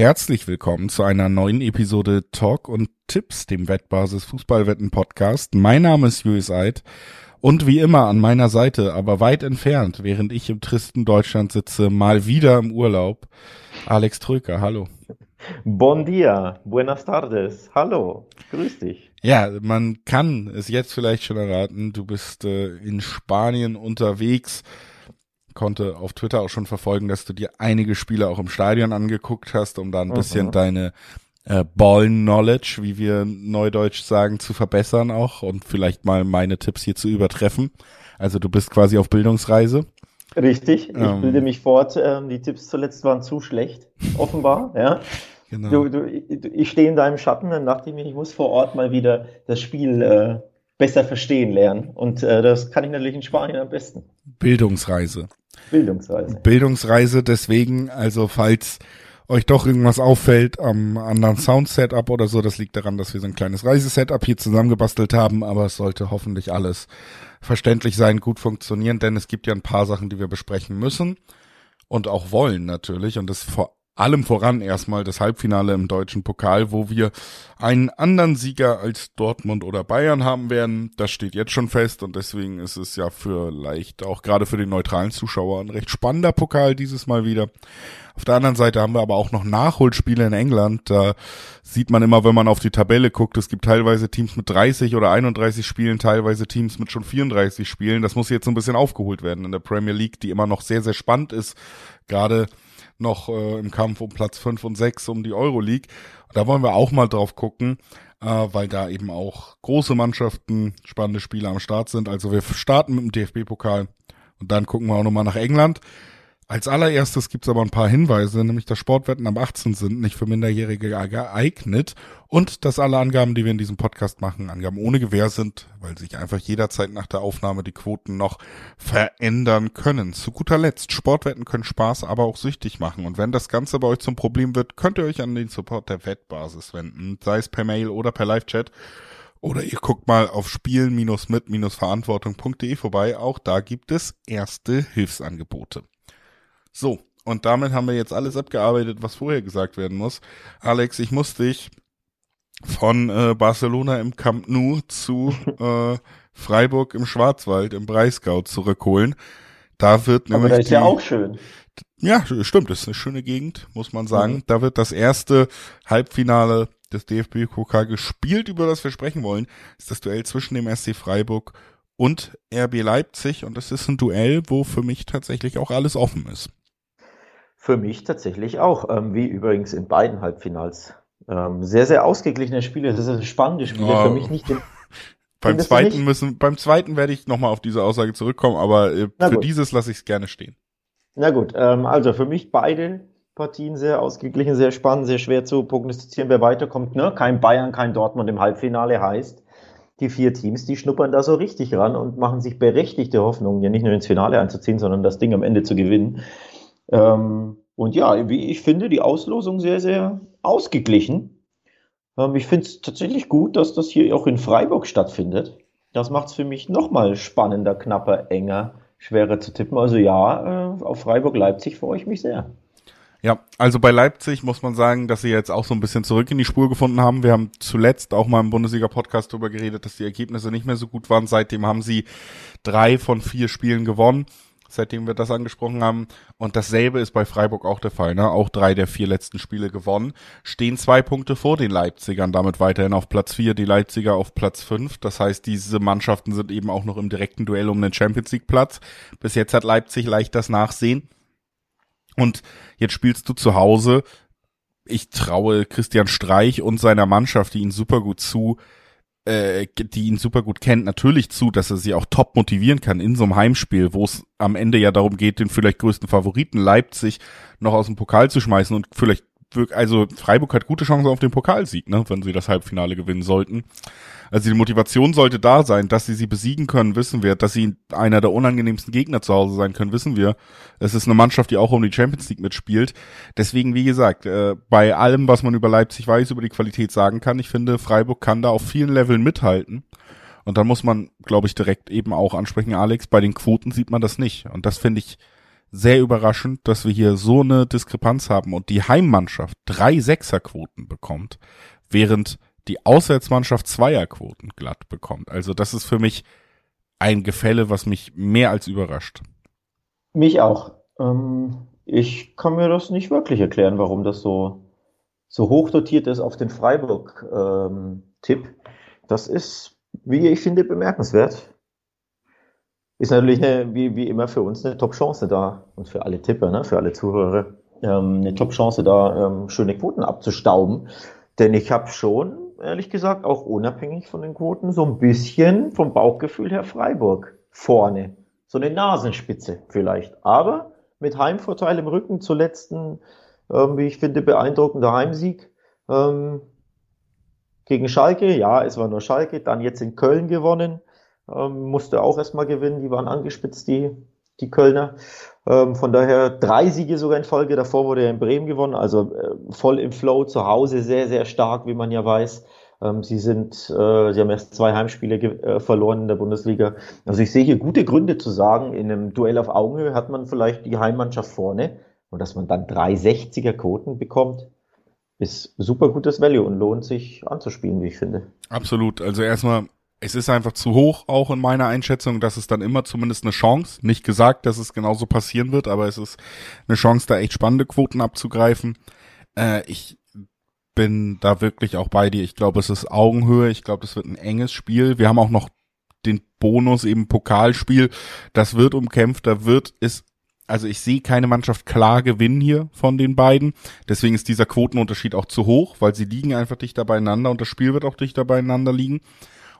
Herzlich willkommen zu einer neuen Episode Talk und Tipps, dem Wettbasis Fußballwetten Podcast. Mein Name ist Julius Eid und wie immer an meiner Seite, aber weit entfernt, während ich im tristen Deutschland sitze, mal wieder im Urlaub, Alex Tröker. Hallo. Bon dia, buenas tardes, hallo, grüß dich. Ja, man kann es jetzt vielleicht schon erraten, du bist äh, in Spanien unterwegs konnte auf Twitter auch schon verfolgen, dass du dir einige Spiele auch im Stadion angeguckt hast, um da ein bisschen mhm. deine äh, Ball-Knowledge, wie wir neudeutsch sagen, zu verbessern auch und vielleicht mal meine Tipps hier zu übertreffen. Also du bist quasi auf Bildungsreise. Richtig, ich ähm, bilde mich fort. Ähm, die Tipps zuletzt waren zu schlecht, offenbar. ja. Genau. Du, du, ich stehe in deinem Schatten und dachte mir, ich muss vor Ort mal wieder das Spiel äh, besser verstehen lernen. Und äh, das kann ich natürlich in Spanien am besten. Bildungsreise. Bildungsreise. Bildungsreise, deswegen, also falls euch doch irgendwas auffällt am anderen Sound-Setup oder so, das liegt daran, dass wir so ein kleines Reisesetup hier zusammengebastelt haben, aber es sollte hoffentlich alles verständlich sein, gut funktionieren, denn es gibt ja ein paar Sachen, die wir besprechen müssen und auch wollen natürlich und das vor allem voran erstmal das Halbfinale im deutschen Pokal, wo wir einen anderen Sieger als Dortmund oder Bayern haben werden. Das steht jetzt schon fest und deswegen ist es ja vielleicht auch gerade für den neutralen Zuschauer ein recht spannender Pokal dieses Mal wieder. Auf der anderen Seite haben wir aber auch noch Nachholspiele in England. Da sieht man immer, wenn man auf die Tabelle guckt, es gibt teilweise Teams mit 30 oder 31 Spielen, teilweise Teams mit schon 34 Spielen. Das muss jetzt so ein bisschen aufgeholt werden in der Premier League, die immer noch sehr, sehr spannend ist. Gerade noch äh, im Kampf um Platz 5 und 6 um die Euroleague. Da wollen wir auch mal drauf gucken, äh, weil da eben auch große Mannschaften, spannende Spiele am Start sind. Also wir starten mit dem DFB-Pokal und dann gucken wir auch nochmal nach England. Als allererstes gibt's aber ein paar Hinweise, nämlich dass Sportwetten ab 18 sind, nicht für Minderjährige geeignet und dass alle Angaben, die wir in diesem Podcast machen, Angaben ohne Gewähr sind, weil sich einfach jederzeit nach der Aufnahme die Quoten noch verändern können. Zu guter Letzt, Sportwetten können Spaß, aber auch süchtig machen und wenn das Ganze bei euch zum Problem wird, könnt ihr euch an den Support der Wettbasis wenden, sei es per Mail oder per Live-Chat. Oder ihr guckt mal auf spielen-mit-verantwortung.de vorbei. Auch da gibt es erste Hilfsangebote. So, und damit haben wir jetzt alles abgearbeitet, was vorher gesagt werden muss. Alex, ich muss dich von äh, Barcelona im Camp Nou zu äh, Freiburg im Schwarzwald im Breisgau zurückholen. Da wird nämlich. Aber das ist die, ja auch schön. Ja, stimmt, das ist eine schöne Gegend, muss man sagen. Mhm. Da wird das erste Halbfinale des DFB-Pokal gespielt, über das wir sprechen wollen. Das ist das Duell zwischen dem SC Freiburg und RB Leipzig und es ist ein Duell, wo für mich tatsächlich auch alles offen ist. Für mich tatsächlich auch, ähm, wie übrigens in beiden Halbfinals. Ähm, sehr, sehr ausgeglichene Spiele, das sind spannende Spiele, oh. für mich nicht. Beim zweiten müssen, beim zweiten werde ich nochmal auf diese Aussage zurückkommen, aber äh, für gut. dieses lasse ich es gerne stehen. Na gut, ähm, also für mich beide Partien sehr ausgeglichen, sehr spannend, sehr schwer zu prognostizieren, wer weiterkommt. Ne? Kein Bayern, kein Dortmund im Halbfinale heißt, die vier Teams, die schnuppern da so richtig ran und machen sich berechtigte Hoffnungen, ja nicht nur ins Finale einzuziehen, sondern das Ding am Ende zu gewinnen. Ähm, und ja, ich finde, die Auslosung sehr, sehr ausgeglichen. Ähm, ich finde es tatsächlich gut, dass das hier auch in Freiburg stattfindet. Das macht es für mich nochmal spannender, knapper, enger, schwerer zu tippen. Also ja, äh, auf Freiburg-Leipzig freue ich mich sehr. Ja, also bei Leipzig muss man sagen, dass sie jetzt auch so ein bisschen zurück in die Spur gefunden haben. Wir haben zuletzt auch mal im Bundesliga-Podcast darüber geredet, dass die Ergebnisse nicht mehr so gut waren. Seitdem haben sie drei von vier Spielen gewonnen seitdem wir das angesprochen haben. Und dasselbe ist bei Freiburg auch der Fall. Ne? Auch drei der vier letzten Spiele gewonnen. Stehen zwei Punkte vor den Leipzigern, damit weiterhin auf Platz vier, die Leipziger auf Platz fünf. Das heißt, diese Mannschaften sind eben auch noch im direkten Duell um den Champions League Platz. Bis jetzt hat Leipzig leicht das Nachsehen. Und jetzt spielst du zu Hause. Ich traue Christian Streich und seiner Mannschaft, die ihn super gut zu, äh, die ihn super gut kennt, natürlich zu, dass er sie auch top motivieren kann in so einem Heimspiel, wo es am Ende ja darum geht, den vielleicht größten Favoriten Leipzig noch aus dem Pokal zu schmeißen und vielleicht also Freiburg hat gute Chancen auf den Pokalsieg, ne, wenn sie das Halbfinale gewinnen sollten. Also die Motivation sollte da sein, dass sie sie besiegen können, wissen wir. Dass sie einer der unangenehmsten Gegner zu Hause sein können, wissen wir. Es ist eine Mannschaft, die auch um die Champions League mitspielt. Deswegen, wie gesagt, äh, bei allem, was man über Leipzig weiß, über die Qualität sagen kann, ich finde, Freiburg kann da auf vielen Leveln mithalten. Und dann muss man, glaube ich, direkt eben auch ansprechen, Alex, bei den Quoten sieht man das nicht. Und das finde ich sehr überraschend, dass wir hier so eine Diskrepanz haben und die Heimmannschaft drei Sechserquoten bekommt, während die Auswärtsmannschaft Zweierquoten glatt bekommt. Also das ist für mich ein Gefälle, was mich mehr als überrascht. Mich auch. Ähm, ich kann mir das nicht wirklich erklären, warum das so, so hoch dotiert ist auf den Freiburg-Tipp. Ähm, das ist, wie ich finde, bemerkenswert. Ist natürlich eine, wie, wie immer für uns eine Top-Chance da und für alle Tipper, ne, für alle Zuhörer, ähm, eine Top-Chance da, ähm, schöne Quoten abzustauben. Denn ich habe schon, ehrlich gesagt, auch unabhängig von den Quoten, so ein bisschen vom Bauchgefühl her Freiburg vorne. So eine Nasenspitze vielleicht. Aber mit Heimvorteil im Rücken zur letzten, ähm, wie ich finde, beeindruckender Heimsieg. Ähm, gegen Schalke, ja, es war nur Schalke, dann jetzt in Köln gewonnen, ähm, musste auch erstmal gewinnen, die waren angespitzt, die, die Kölner. Ähm, von daher drei Siege sogar in Folge, davor wurde er in Bremen gewonnen, also äh, voll im Flow, zu Hause sehr, sehr stark, wie man ja weiß. Ähm, sie sind, äh, sie haben erst zwei Heimspiele äh, verloren in der Bundesliga. Also ich sehe hier gute Gründe zu sagen, in einem Duell auf Augenhöhe hat man vielleicht die Heimmannschaft vorne und dass man dann drei 60er Quoten bekommt, ist super gutes Value und lohnt sich anzuspielen, wie ich finde. Absolut. Also erstmal, es ist einfach zu hoch, auch in meiner Einschätzung. Das ist dann immer zumindest eine Chance. Nicht gesagt, dass es genauso passieren wird, aber es ist eine Chance, da echt spannende Quoten abzugreifen. Äh, ich bin da wirklich auch bei dir. Ich glaube, es ist Augenhöhe. Ich glaube, es wird ein enges Spiel. Wir haben auch noch den Bonus eben Pokalspiel. Das wird umkämpft. Da wird es also ich sehe keine Mannschaft klar gewinnen hier von den beiden. Deswegen ist dieser Quotenunterschied auch zu hoch, weil sie liegen einfach dichter beieinander und das Spiel wird auch dichter beieinander liegen.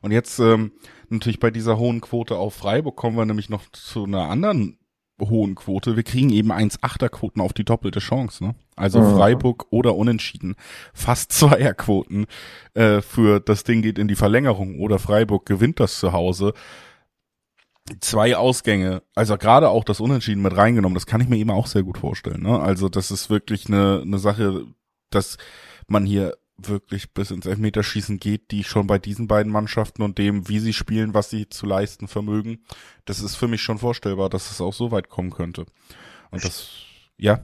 Und jetzt ähm, natürlich bei dieser hohen Quote auf Freiburg kommen wir nämlich noch zu einer anderen hohen Quote. Wir kriegen eben 1,8er Quoten auf die doppelte Chance. Ne? Also mhm. Freiburg oder Unentschieden. Fast Zweierquoten äh, für das Ding geht in die Verlängerung oder Freiburg gewinnt das zu Hause. Zwei Ausgänge, also gerade auch das Unentschieden mit reingenommen, das kann ich mir eben auch sehr gut vorstellen. Ne? Also das ist wirklich eine, eine Sache, dass man hier wirklich bis ins Elfmeterschießen geht, die schon bei diesen beiden Mannschaften und dem, wie sie spielen, was sie zu leisten vermögen, das ist für mich schon vorstellbar, dass es auch so weit kommen könnte. Und das, ja.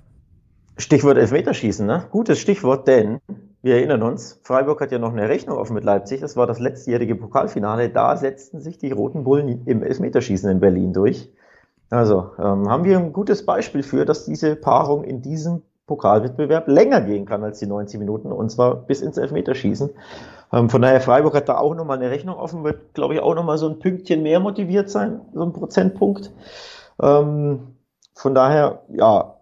Stichwort Elfmeterschießen, ne? Gutes Stichwort, denn wir erinnern uns, Freiburg hat ja noch eine Rechnung offen mit Leipzig. Das war das letztjährige Pokalfinale. Da setzten sich die Roten Bullen im Elfmeterschießen in Berlin durch. Also ähm, haben wir ein gutes Beispiel für, dass diese Paarung in diesem Pokalwettbewerb länger gehen kann als die 90 Minuten und zwar bis ins Elfmeterschießen. Ähm, von daher, Freiburg hat da auch nochmal eine Rechnung offen, wird, glaube ich, auch nochmal so ein Pünktchen mehr motiviert sein, so ein Prozentpunkt. Ähm, von daher, ja,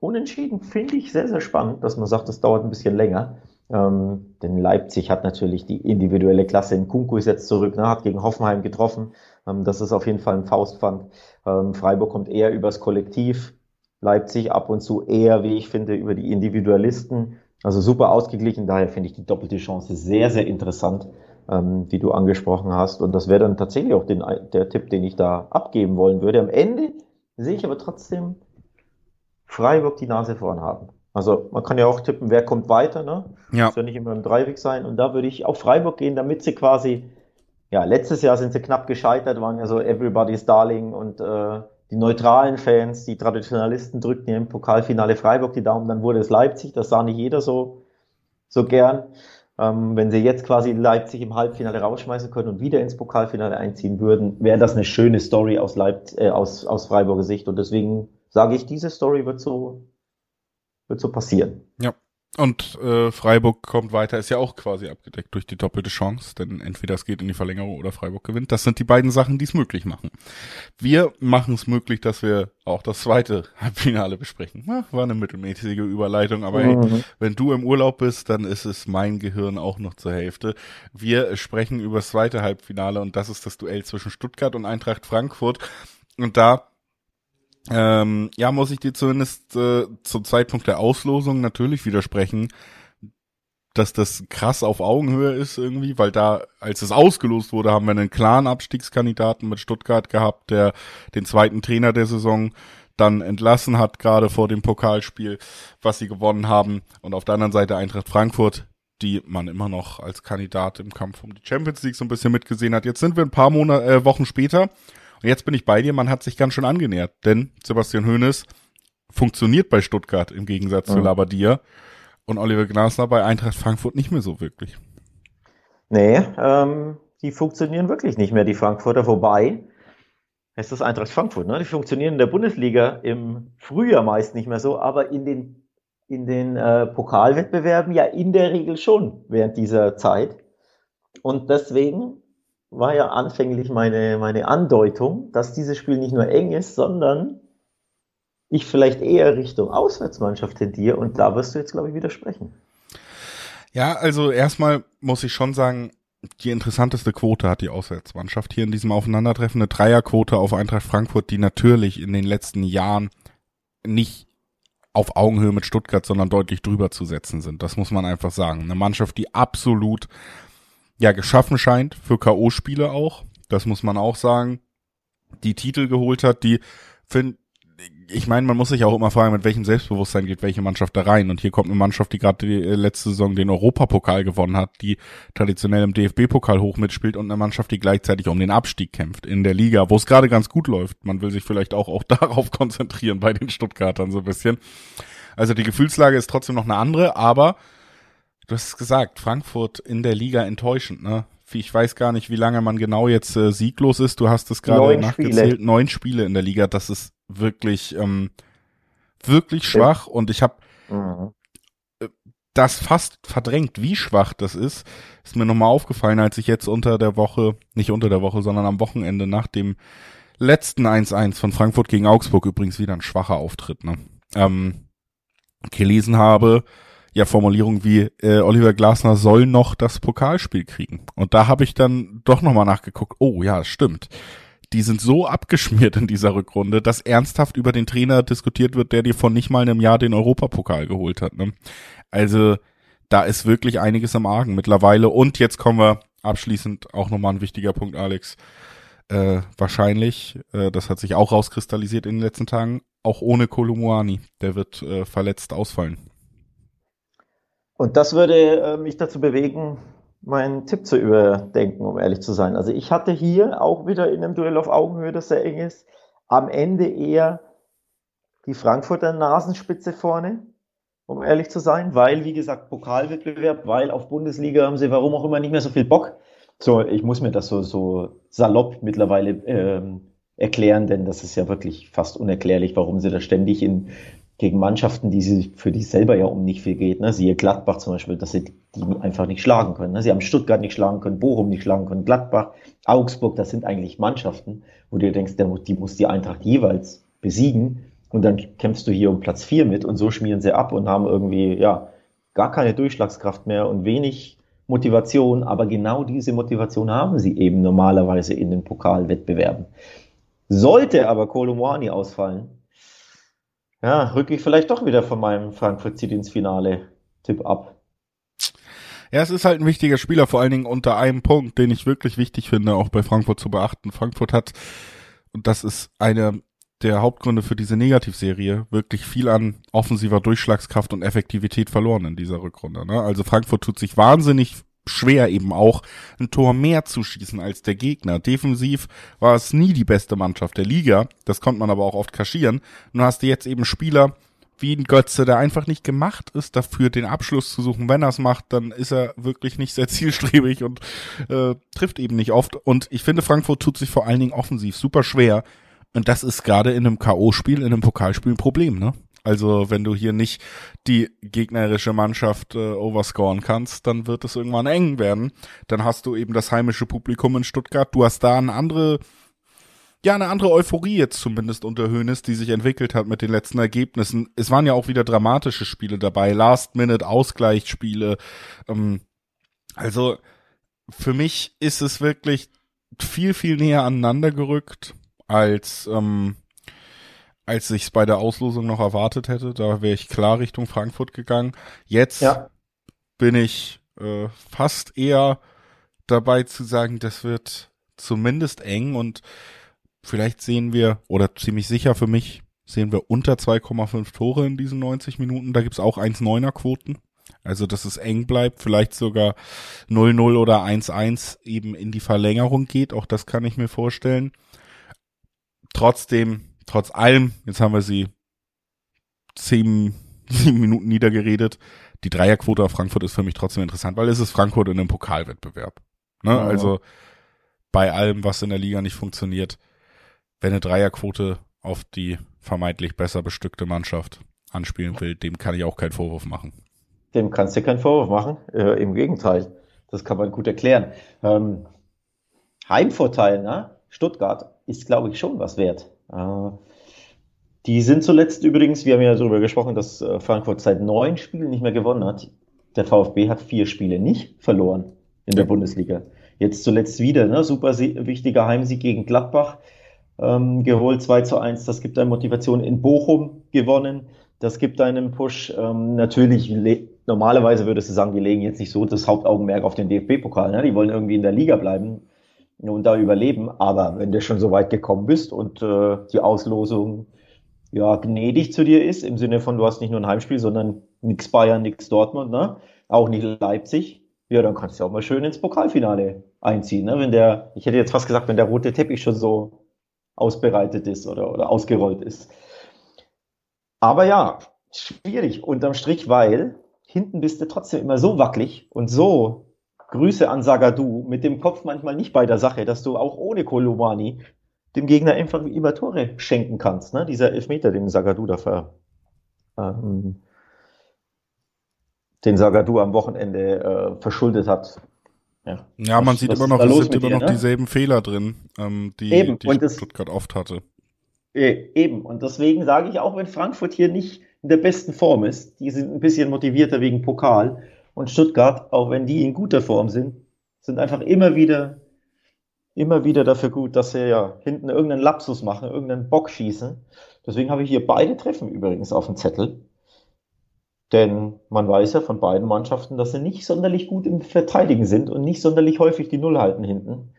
unentschieden finde ich sehr, sehr spannend, dass man sagt, das dauert ein bisschen länger. Ähm, denn Leipzig hat natürlich die individuelle Klasse. In Kunku ist jetzt zurück, ne, hat gegen Hoffenheim getroffen. Ähm, das ist auf jeden Fall ein Faustpfand. Ähm, Freiburg kommt eher übers Kollektiv. Leipzig ab und zu eher, wie ich finde, über die Individualisten. Also super ausgeglichen, daher finde ich die doppelte Chance sehr, sehr interessant, ähm, die du angesprochen hast. Und das wäre dann tatsächlich auch den, der Tipp, den ich da abgeben wollen würde. Am Ende sehe ich aber trotzdem Freiburg die Nase vorn haben. Also man kann ja auch tippen, wer kommt weiter, ne? Ja. Muss ja nicht immer im Dreiweg sein. Und da würde ich auf Freiburg gehen, damit sie quasi, ja, letztes Jahr sind sie knapp gescheitert, waren ja so Everybody's Darling und äh, die neutralen Fans, die Traditionalisten drückten ja im Pokalfinale Freiburg die Daumen, dann wurde es Leipzig, das sah nicht jeder so, so gern. Ähm, wenn sie jetzt quasi Leipzig im Halbfinale rausschmeißen können und wieder ins Pokalfinale einziehen würden, wäre das eine schöne Story aus, Leipzig, äh, aus, aus Freiburger Sicht. Und deswegen sage ich, diese Story wird so, wird so passieren. Ja. Und äh, Freiburg kommt weiter, ist ja auch quasi abgedeckt durch die doppelte Chance, denn entweder es geht in die Verlängerung oder Freiburg gewinnt. Das sind die beiden Sachen, die es möglich machen. Wir machen es möglich, dass wir auch das zweite Halbfinale besprechen. Ja, war eine mittelmäßige Überleitung, aber mhm. hey, wenn du im Urlaub bist, dann ist es mein Gehirn auch noch zur Hälfte. Wir sprechen über das zweite Halbfinale und das ist das Duell zwischen Stuttgart und Eintracht Frankfurt. Und da ähm, ja, muss ich dir zumindest äh, zum Zeitpunkt der Auslosung natürlich widersprechen, dass das krass auf Augenhöhe ist irgendwie, weil da, als es ausgelost wurde, haben wir einen klaren Abstiegskandidaten mit Stuttgart gehabt, der den zweiten Trainer der Saison dann entlassen hat, gerade vor dem Pokalspiel, was sie gewonnen haben. Und auf der anderen Seite Eintracht Frankfurt, die man immer noch als Kandidat im Kampf um die Champions League so ein bisschen mitgesehen hat. Jetzt sind wir ein paar Monate, äh, Wochen später Und jetzt bin ich bei dir, man hat sich ganz schön angenähert, denn Sebastian Hoeneß funktioniert bei Stuttgart im Gegensatz ja. zu Labadia und Oliver Glasner bei Eintracht Frankfurt nicht mehr so wirklich. Nee, ähm, die funktionieren wirklich nicht mehr, die Frankfurter, wobei es ist Eintracht Frankfurt, ne? Die funktionieren in der Bundesliga im Frühjahr meist nicht mehr so, aber in den, in den äh, Pokalwettbewerben ja in der Regel schon während dieser Zeit. Und deswegen war ja anfänglich meine, meine Andeutung, dass dieses Spiel nicht nur eng ist, sondern ich vielleicht eher Richtung Auswärtsmannschaft tendiere und da wirst du jetzt, glaube ich, widersprechen. Ja, also erstmal muss ich schon sagen, die interessanteste Quote hat die Auswärtsmannschaft hier in diesem Aufeinandertreffen. Eine Dreierquote auf Eintracht Frankfurt, die natürlich in den letzten Jahren nicht auf Augenhöhe mit Stuttgart, sondern deutlich drüber zu setzen sind. Das muss man einfach sagen. Eine Mannschaft, die absolut ja geschaffen scheint für K.O.-Spiele auch. Das muss man auch sagen. Die Titel geholt hat, die find, ich meine, man muss sich auch immer fragen, mit welchem Selbstbewusstsein geht welche Mannschaft da rein. Und hier kommt eine Mannschaft, die gerade die äh, letzte Saison den Europapokal gewonnen hat, die traditionell im DFB-Pokal hoch mitspielt und eine Mannschaft, die gleichzeitig um den Abstieg kämpft in der Liga, wo es gerade ganz gut läuft. Man will sich vielleicht auch, auch darauf konzentrieren bei den Stuttgartern so ein bisschen. Also die Gefühlslage ist trotzdem noch eine andere, aber du hast es gesagt, Frankfurt in der Liga enttäuschend, ne? Ich weiß gar nicht, wie lange man genau jetzt äh, sieglos ist. Du hast es gerade nachgezählt. Spiele. Neun Spiele in der Liga. Das ist wirklich, ähm, wirklich schwach. Und ich habe mhm. Äh, das fast verdrängt, wie schwach das ist. Ist mir nochmal aufgefallen, als ich jetzt unter der Woche, nicht unter der Woche, sondern am Wochenende nach dem letzten 1-1 von Frankfurt gegen Augsburg übrigens wieder ein schwacher Auftritt, ne? Ähm, gelesen habe, ja Formulierung wie äh, Oliver Glasner soll noch das Pokalspiel kriegen. Und da habe ich dann doch nochmal nachgeguckt, oh ja, stimmt. Die sind so abgeschmiert in dieser Rückrunde, dass ernsthaft über den Trainer diskutiert wird, der dir von nicht mal einem Jahr den Europapokal geholt hat. Ne? Also da ist wirklich einiges am Argen mittlerweile. Und jetzt kommen wir abschließend auch nochmal ein wichtiger Punkt, Alex. Äh, wahrscheinlich, äh, das hat sich auch rauskristallisiert in den letzten Tagen, auch ohne Kolumuani. Der wird äh, verletzt ausfallen. Und das würde äh, mich dazu bewegen, meinen Tipp zu überdenken, um ehrlich zu sein. Also ich hatte hier auch wieder in einem Duell auf Augenhöhe, das sehr eng ist, am Ende eher die Frankfurter Nasenspitze vorne, um ehrlich zu sein, weil, wie gesagt, Pokalwettbewerb, weil auf Bundesliga haben sie warum auch immer nicht mehr so viel Bock. So, ich muss mir das so, so salopp mittlerweile ähm, erklären, denn das ist ja wirklich fast unerklärlich, warum sie da ständig in gegen Mannschaften, die sie für die selber ja um nicht viel geht. Ne? Siehe Gladbach zum Beispiel, dass sie die einfach nicht schlagen können. Ne? Sie haben Stuttgart nicht schlagen können, Bochum nicht schlagen können, Gladbach, Augsburg, das sind eigentlich Mannschaften, wo du denkst, die muss die Eintracht jeweils besiegen und dann kämpfst du hier um Platz vier mit und so schmieren sie ab und haben irgendwie, ja, gar keine Durchschlagskraft mehr und wenig Motivation, aber genau diese Motivation haben sie eben normalerweise in den Pokalwettbewerben. Sollte aber Kolomwani ausfallen, ja, rücke ich vielleicht doch wieder von meinem Frankfurt zieht ins Finale Tipp ab. Ja, es ist halt ein wichtiger Spieler, vor allen Dingen unter einem Punkt, den ich wirklich wichtig finde, auch bei Frankfurt zu beachten. Frankfurt hat, und das ist eine der Hauptgründe für diese Negativserie, wirklich viel an offensiver Durchschlagskraft und Effektivität verloren in dieser Rückrunde. Ne? Also Frankfurt tut sich wahnsinnig schwer eben auch ein Tor mehr zu schießen als der Gegner. Defensiv war es nie die beste Mannschaft der Liga. Das konnte man aber auch oft kaschieren. Nun hast du jetzt eben Spieler wie ein Götze, der einfach nicht gemacht ist, dafür den Abschluss zu suchen. Wenn er es macht, dann ist er wirklich nicht sehr zielstrebig und äh, trifft eben nicht oft. Und ich finde, Frankfurt tut sich vor allen Dingen offensiv super schwer. Und das ist gerade in einem K.O.-Spiel, in einem Pokalspiel ein Problem, ne? Also wenn du hier nicht die gegnerische Mannschaft äh, overscoren kannst, dann wird es irgendwann eng werden. Dann hast du eben das heimische Publikum in Stuttgart. Du hast da eine andere, ja, eine andere Euphorie jetzt zumindest unter Hönes, die sich entwickelt hat mit den letzten Ergebnissen. Es waren ja auch wieder dramatische Spiele dabei, Last-Minute-Ausgleichsspiele. Ähm, also für mich ist es wirklich viel, viel näher aneinander gerückt als ähm, als ich es bei der Auslosung noch erwartet hätte. Da wäre ich klar Richtung Frankfurt gegangen. Jetzt ja. bin ich äh, fast eher dabei zu sagen, das wird zumindest eng und vielleicht sehen wir, oder ziemlich sicher für mich, sehen wir unter 2,5 Tore in diesen 90 Minuten. Da gibt's auch 1,9er Quoten. Also, dass es eng bleibt, vielleicht sogar 0-0 oder 1-1 eben in die Verlängerung geht. Auch das kann ich mir vorstellen. trotzdem, trotz allem, jetzt haben wir sie zehn, sieben Minuten niedergeredet. Die Dreierquote auf Frankfurt ist für mich trotzdem interessant, weil es ist Frankfurt in einem Pokalwettbewerb. Ne? Ja. Also bei allem, was in der Liga nicht funktioniert, wenn eine Dreierquote auf die vermeintlich besser bestückte Mannschaft anspielen will, dem kann ich auch keinen Vorwurf machen. Dem kannst du keinen Vorwurf machen. Äh, Im Gegenteil. Das kann man gut erklären. Ähm, Heimvorteil, ne? Stuttgart ist, glaube ich, schon was wert. Äh, die sind zuletzt übrigens, wir haben ja darüber gesprochen, dass äh, Frankfurt seit neun Spielen nicht mehr gewonnen hat. Der VfB hat vier Spiele nicht verloren in der Bundesliga. Jetzt zuletzt wieder, ne? super wichtiger Heimsieg gegen Gladbach ähm, geholt, 2 zu 1. Das gibt eine Motivation in Bochum gewonnen. Das gibt einen Push. Ähm, natürlich, normalerweise würdest du sagen, die legen jetzt nicht so das Hauptaugenmerk auf den DFB-Pokal. Ne? Die wollen irgendwie in der Liga bleiben und da überleben. Aber wenn du schon so weit gekommen bist und äh, die Auslosung ja gnädig zu dir ist, im Sinne von, du hast nicht nur ein Heimspiel, sondern nix Bayern, nix Dortmund, ne? auch nicht Leipzig, ja, dann kannst du auch mal schön ins Pokalfinale einziehen. Ne? Wenn der, ich hätte jetzt fast gesagt, wenn der rote Teppich schon so ausbereitet ist oder, oder ausgerollt ist. Aber ja, schwierig unterm Strich, weil hinten bist du trotzdem immer so wackelig und so Grüße an Sagadu mit dem Kopf manchmal nicht bei der Sache, dass du auch ohne Kolumani dem Gegner einfach immer Tore schenken kannst. Ne? Dieser Elfmeter, den Sagadu da ver, ähm, den Sagadu am Wochenende äh, verschuldet hat. Ja, ja man was, sieht was immer noch, es sind immer dir, noch ne? dieselben Fehler drin, ähm, die, Eben. die Stuttgart oft hatte. Eben. Und deswegen sage ich auch, wenn Frankfurt hier nicht in der besten Form ist, die sind ein bisschen motivierter wegen Pokal. Und Stuttgart, auch wenn die in guter Form sind, sind einfach immer wieder, immer wieder dafür gut, dass sie ja hinten irgendeinen Lapsus machen, irgendeinen Bock schießen. Deswegen habe ich hier beide Treffen übrigens auf dem Zettel. Denn man weiß ja von beiden Mannschaften, dass sie nicht sonderlich gut im Verteidigen sind und nicht sonderlich häufig die Null halten hinten.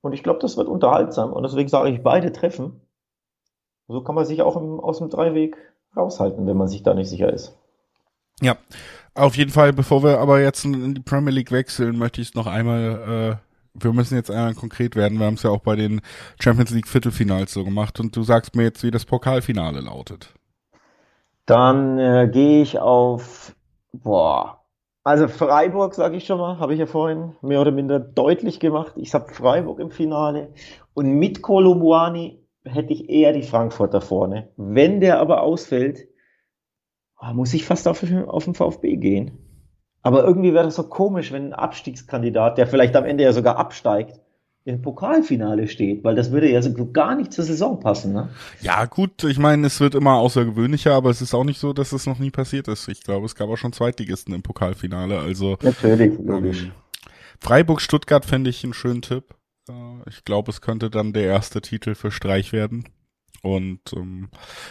Und ich glaube, das wird unterhaltsam. Und deswegen sage ich beide Treffen. So kann man sich auch im, aus dem Dreiweg raushalten, wenn man sich da nicht sicher ist. Ja, auf jeden Fall, bevor wir aber jetzt in die Premier League wechseln, möchte ich es noch einmal, äh, wir müssen jetzt einmal konkret werden. Wir haben es ja auch bei den Champions League Viertelfinals so gemacht und du sagst mir jetzt, wie das Pokalfinale lautet. Dann äh, gehe ich auf, boah, also Freiburg, sage ich schon mal, habe ich ja vorhin mehr oder minder deutlich gemacht. Ich habe Freiburg im Finale und mit Kolomwani hätte ich eher die Frankfurter vorne. Wenn der aber ausfällt, muss ich fast auf, auf den VfB gehen. Aber irgendwie wäre das so komisch, wenn ein Abstiegskandidat, der vielleicht am Ende ja sogar absteigt, im Pokalfinale steht, weil das würde ja so gar nicht zur Saison passen, ne? Ja, gut, ich meine, es wird immer außergewöhnlicher, aber es ist auch nicht so, dass es noch nie passiert ist. Ich glaube, es gab auch schon Zweitligisten im Pokalfinale, also. Natürlich, logisch. Ähm, Freiburg-Stuttgart fände ich einen schönen Tipp. Äh, ich glaube, es könnte dann der erste Titel für Streich werden. Und ähm,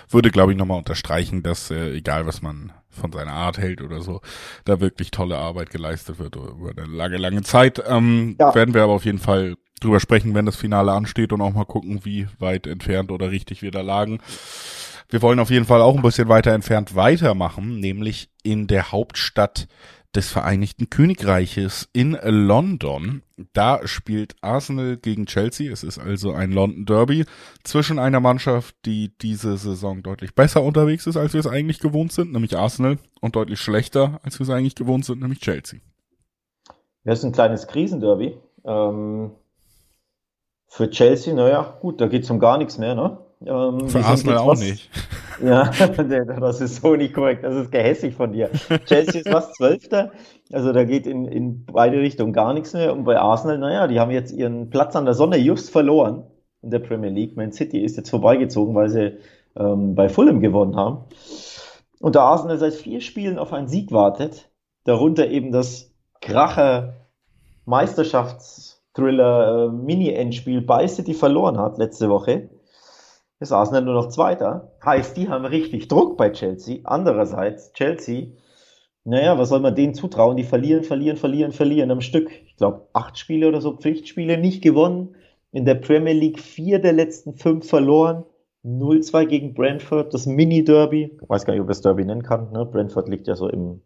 würde, glaube ich, nochmal unterstreichen, dass äh, egal was man von seiner Art hält oder so, da wirklich tolle Arbeit geleistet wird über eine lange, lange Zeit. Ähm, ja. Werden wir aber auf jeden Fall drüber sprechen, wenn das Finale ansteht und auch mal gucken, wie weit entfernt oder richtig wir da lagen. Wir wollen auf jeden Fall auch ein bisschen weiter entfernt weitermachen, nämlich in der Hauptstadt des Vereinigten Königreiches in London. Da spielt Arsenal gegen Chelsea. Es ist also ein London Derby zwischen einer Mannschaft, die diese Saison deutlich besser unterwegs ist, als wir es eigentlich gewohnt sind, nämlich Arsenal, und deutlich schlechter, als wir es eigentlich gewohnt sind, nämlich Chelsea. Das ist ein kleines Krisenderby. Ähm, für Chelsea, naja, gut, da geht es um gar nichts mehr, ne? Ähm, Für Arsenal auch nicht. Ja, das ist so nicht korrekt. Das ist gehässig von dir. Chelsea ist was Zwölfter. Also da geht in, in beide Richtungen gar nichts mehr. Und bei Arsenal, naja, die haben jetzt ihren Platz an der Sonne just verloren in der Premier League. Man City ist jetzt vorbeigezogen, weil sie ähm, bei Fulham gewonnen haben. Und da Arsenal seit vier Spielen auf einen Sieg wartet, darunter eben das Kracher Meisterschaftsthriller äh, Mini-Endspiel bei City verloren hat letzte Woche, ist Arsenal nur noch Zweiter. Heißt, die haben richtig Druck bei Chelsea. Andererseits, Chelsea, naja, was soll man denen zutrauen? Die verlieren, verlieren, verlieren, verlieren am Stück. Ich glaube, acht Spiele oder so, Pflichtspiele nicht gewonnen. In der Premier League vier der letzten fünf verloren. 0-2 gegen Brentford, das Mini-Derby. Ich weiß gar nicht, ob ich das Derby nennen kann. Ne? Brentford liegt ja so im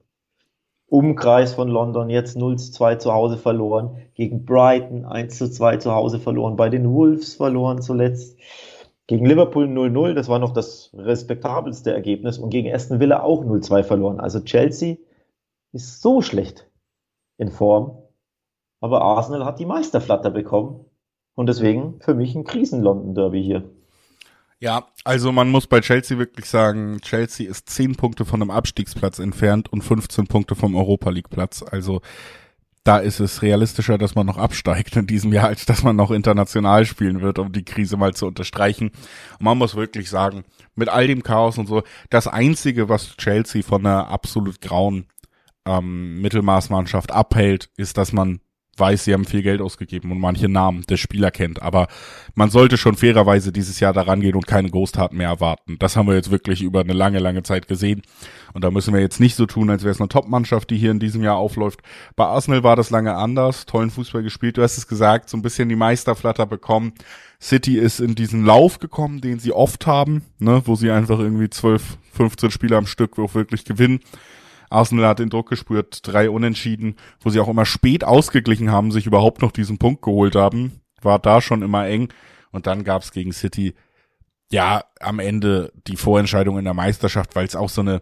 Umkreis von London. Jetzt 0-2 zu Hause verloren. Gegen Brighton 1-2 zu Hause verloren. Bei den Wolves verloren zuletzt. Gegen Liverpool 0-0, das war noch das respektabelste Ergebnis und gegen Aston Villa auch 0-2 verloren. Also Chelsea ist so schlecht in Form, aber Arsenal hat die Meisterflatter bekommen und deswegen für mich ein Krisen-London-Derby hier. Ja, also man muss bei Chelsea wirklich sagen, Chelsea ist 10 Punkte von einem Abstiegsplatz entfernt und 15 Punkte vom Europa League Platz. Also da ist es realistischer, dass man noch absteigt in diesem Jahr, als dass man noch international spielen wird, um die Krise mal zu unterstreichen. Und man muss wirklich sagen, mit all dem Chaos und so, das Einzige, was Chelsea von einer absolut grauen ähm, Mittelmaßmannschaft abhält, ist, dass man weiß, sie haben viel Geld ausgegeben und manche Namen der Spieler kennt. Aber man sollte schon fairerweise dieses Jahr daran gehen und keine Großtaten mehr erwarten. Das haben wir jetzt wirklich über eine lange, lange Zeit gesehen. Und da müssen wir jetzt nicht so tun, als wäre es eine Top-Mannschaft, die hier in diesem Jahr aufläuft. Bei Arsenal war das lange anders. Tollen Fußball gespielt. Du hast es gesagt, so ein bisschen die Meisterflatter bekommen. City ist in diesen Lauf gekommen, den sie oft haben, ne, wo sie einfach irgendwie 12, 15 Spiele am Stück auch wirklich gewinnen. Arsenal hat den Druck gespürt, drei Unentschieden, wo sie auch immer spät ausgeglichen haben, sich überhaupt noch diesen Punkt geholt haben. War da schon immer eng. Und dann gab's gegen City ja am Ende die Vorentscheidung in der Meisterschaft, weil es auch so eine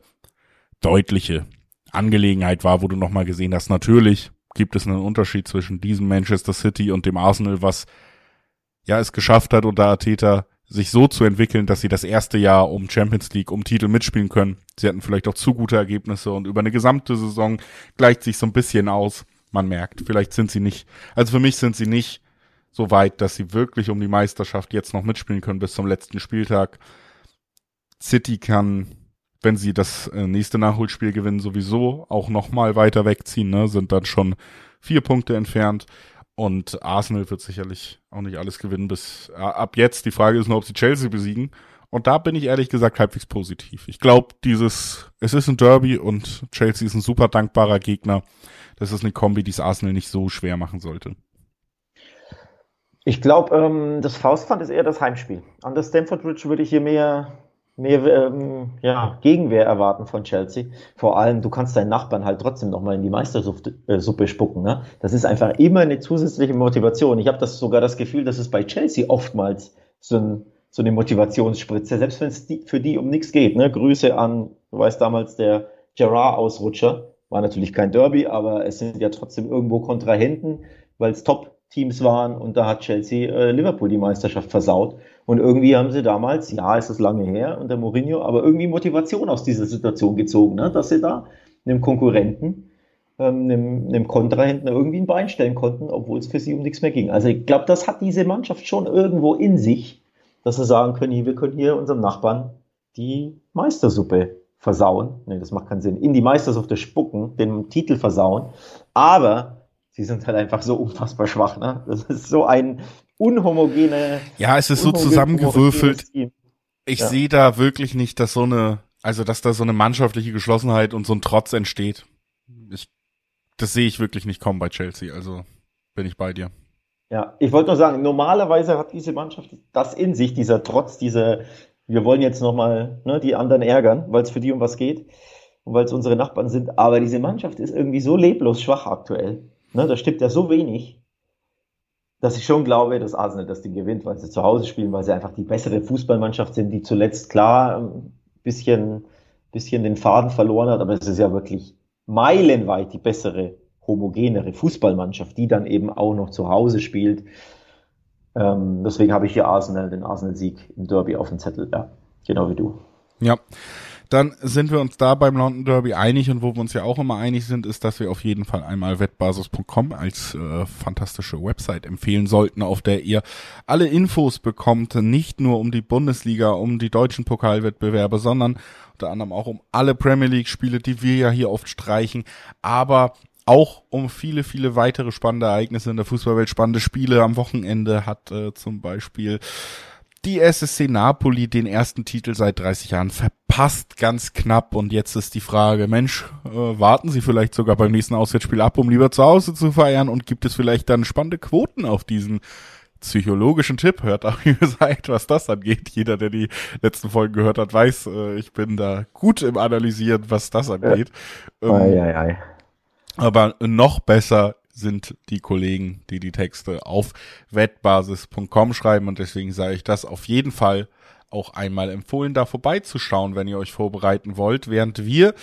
deutliche Angelegenheit war, wo du nochmal gesehen hast, natürlich gibt es einen Unterschied zwischen diesem Manchester City und dem Arsenal, was ja es geschafft hat unter Arteta sich so zu entwickeln, dass sie das erste Jahr um Champions League, um Titel mitspielen können. Sie hatten vielleicht auch zu gute Ergebnisse und über eine gesamte Saison gleicht sich so ein bisschen aus. Man merkt, vielleicht sind sie nicht, also für mich sind sie nicht so weit, dass sie wirklich um die Meisterschaft jetzt noch mitspielen können bis zum letzten Spieltag. City kann, wenn sie das äh, nächste Nachholspiel gewinnen, sowieso auch noch mal weiter wegziehen, ne? sind dann schon vier Punkte entfernt. Und Arsenal wird sicherlich auch nicht alles gewinnen bis äh, ab jetzt. Die Frage ist nur, ob sie Chelsea besiegen. Und da bin ich ehrlich gesagt halbwegs positiv. Ich glaube, dieses, es ist ein Derby und Chelsea ist ein super dankbarer Gegner. Das ist eine Kombi, die es Arsenal nicht so schwer machen sollte. Ich glaube, ähm, das Faustpfand ist eher das Heimspiel. An der Stamford Bridge würde ich hier mehr mehr ähm, ja, Gegenwehr erwarten von Chelsea. Vor allem, du kannst deinen Nachbarn halt trotzdem nochmal in die Meistersuppe äh, spucken. Ne? Das ist einfach immer eine zusätzliche Motivation. Ich habe das sogar das Gefühl, dass es bei Chelsea oftmals so, ein, so eine Motivationsspritze, selbst wenn es für die um nichts geht. Ne? Grüße an, du weißt damals, der Gerard-Ausrutscher. War natürlich kein Derby, aber es sind ja trotzdem irgendwo Kontrahenten, weil es Top-Teams waren und da hat Chelsea äh, Liverpool die Meisterschaft versaut. Und irgendwie haben sie damals, ja, ist lange her unter Mourinho, aber irgendwie Motivation aus dieser Situation gezogen, ne? dass sie da einem Konkurrenten, ähm, einem, einem Kontrahenten irgendwie ein Bein stellen konnten, obwohl es für sie um nichts mehr ging. Also ich glaube, das hat diese Mannschaft schon irgendwo in sich, dass sie sagen können, wir können hier unserem Nachbarn die Meistersuppe versauen. Nee, das macht keinen Sinn. In die Meistersuppe spucken, den Titel versauen. Aber sie sind halt einfach so unfassbar schwach. Ne? Das ist so ein unhomogene. Ja, es ist so zusammengewürfelt. Ich ja. sehe da wirklich nicht, dass so eine, also dass da so eine mannschaftliche Geschlossenheit und so ein Trotz entsteht. Ich, das sehe ich wirklich nicht kommen bei Chelsea. Also bin ich bei dir. Ja, ich wollte nur sagen, normalerweise hat diese Mannschaft das in sich, dieser Trotz, diese, wir wollen jetzt nochmal ne, die anderen ärgern, weil es für die um was geht und weil es unsere Nachbarn sind. Aber diese Mannschaft ist irgendwie so leblos schwach aktuell. Ne, da stimmt ja so wenig dass ich schon glaube, dass Arsenal das Ding gewinnt, weil sie zu Hause spielen, weil sie einfach die bessere Fußballmannschaft sind, die zuletzt klar ein bisschen, bisschen den Faden verloren hat, aber es ist ja wirklich meilenweit die bessere, homogenere Fußballmannschaft, die dann eben auch noch zu Hause spielt. Ähm, deswegen habe ich hier Arsenal, den Arsenal-Sieg im Derby auf dem Zettel, ja, genau wie du. Ja, dann sind wir uns da beim London Derby einig und wo wir uns ja auch immer einig sind, ist, dass wir auf jeden Fall einmal wettbasis.com als äh, fantastische Website empfehlen sollten, auf der ihr alle Infos bekommt, nicht nur um die Bundesliga, um die deutschen Pokalwettbewerbe, sondern unter anderem auch um alle Premier League Spiele, die wir ja hier oft streichen, aber auch um viele, viele weitere spannende Ereignisse in der Fußballwelt, spannende Spiele. Am Wochenende hat äh, zum Beispiel die SSC Napoli den ersten Titel seit 30 Jahren verpasst, ganz knapp. Und jetzt ist die Frage, Mensch, äh, warten Sie vielleicht sogar beim nächsten Auswärtsspiel ab, um lieber zu Hause zu feiern? Und gibt es vielleicht dann spannende Quoten auf diesen psychologischen Tipp? Hört auch ihr seid, was das angeht. Jeder, der die letzten Folgen gehört hat, weiß, äh, ich bin da gut im Analysieren, was das angeht. Ähm, ei, ei, ei. Aber noch besser sind die Kollegen, die die Texte auf wettbasis.com schreiben und deswegen sage ich das auf jeden Fall auch einmal empfohlen, da vorbeizuschauen, wenn ihr euch vorbereiten wollt, während wir